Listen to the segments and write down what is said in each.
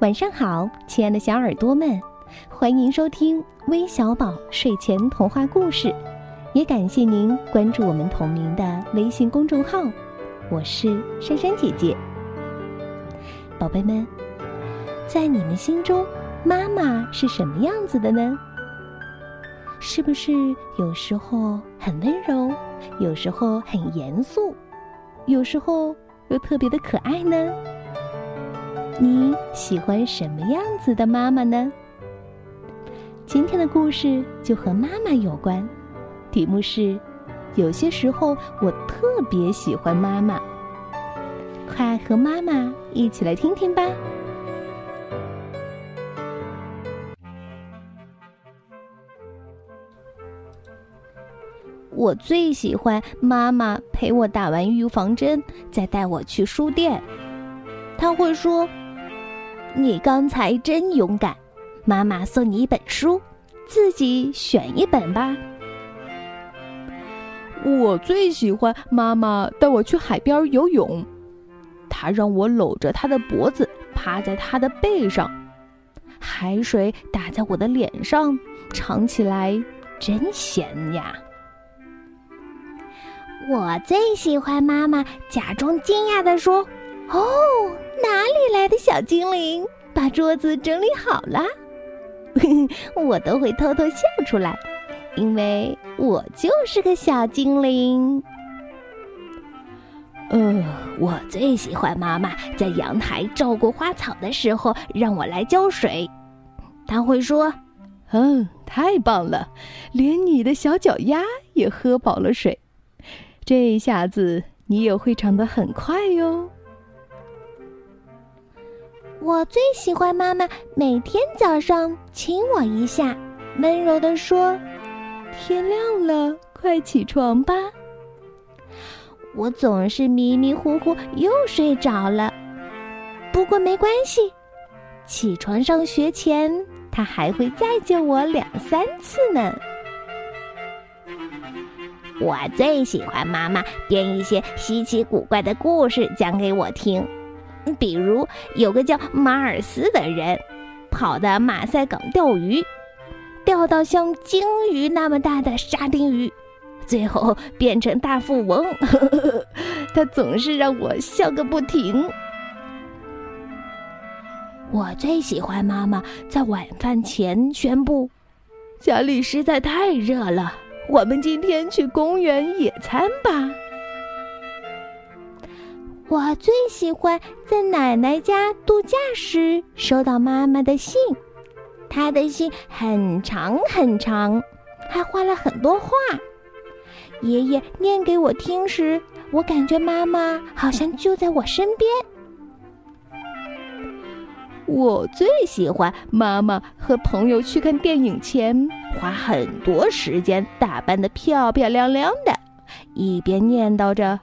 晚上好，亲爱的小耳朵们，欢迎收听微小宝睡前童话故事，也感谢您关注我们同名的微信公众号。我是珊珊姐姐。宝贝们，在你们心中，妈妈是什么样子的呢？是不是有时候很温柔，有时候很严肃，有时候又特别的可爱呢？你喜欢什么样子的妈妈呢？今天的故事就和妈妈有关，题目是：有些时候我特别喜欢妈妈。快和妈妈一起来听听吧。我最喜欢妈妈陪我打完预防针，再带我去书店。她会说。你刚才真勇敢，妈妈送你一本书，自己选一本吧。我最喜欢妈妈带我去海边游泳，她让我搂着她的脖子，趴在她的背上，海水打在我的脸上，尝起来真咸呀。我最喜欢妈妈假装惊讶的说。哦，的小精灵？把桌子整理好了，我都会偷偷笑出来，因为我就是个小精灵。呃，我最喜欢妈妈在阳台照顾花草的时候让我来浇水，她会说：“嗯，太棒了，连你的小脚丫也喝饱了水，这一下子你也会长得很快哟。”我最喜欢妈妈每天早上亲我一下，温柔地说：“天亮了，快起床吧。”我总是迷迷糊糊又睡着了，不过没关系，起床上学前他还会再叫我两三次呢。我最喜欢妈妈编一些稀奇古怪的故事讲给我听。比如有个叫马尔斯的人，跑到马赛港钓鱼，钓到像鲸鱼那么大的沙丁鱼，最后变成大富翁。他总是让我笑个不停。我最喜欢妈妈在晚饭前宣布：“家里实在太热了，我们今天去公园野餐吧。”我最喜欢在奶奶家度假时收到妈妈的信，她的信很长很长，还画了很多画。爷爷念给我听时，我感觉妈妈好像就在我身边。我最喜欢妈妈和朋友去看电影前，花很多时间打扮的漂漂亮亮的，一边念叨着。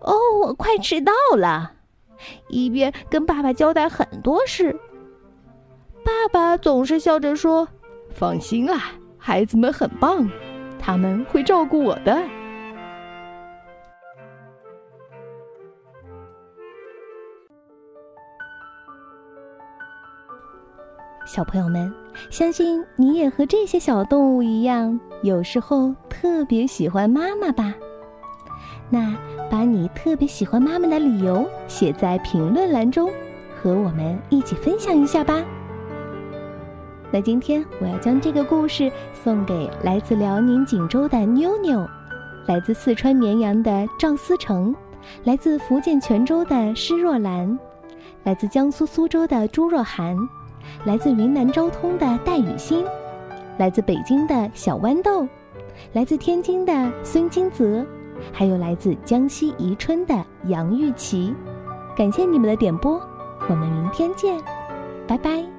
哦，我快迟到了！一边跟爸爸交代很多事，爸爸总是笑着说：“放心啦，孩子们很棒，他们会照顾我的。”小朋友们，相信你也和这些小动物一样，有时候特别喜欢妈妈吧？那。把你特别喜欢妈妈的理由写在评论栏中，和我们一起分享一下吧。那今天我要将这个故事送给来自辽宁锦州的妞妞，来自四川绵阳的赵思成，来自福建泉州的施若兰，来自江苏苏州的朱若涵，来自云南昭通的戴雨欣，来自北京的小豌豆，来自天津的孙金泽。还有来自江西宜春的杨玉琪，感谢你们的点播，我们明天见，拜拜。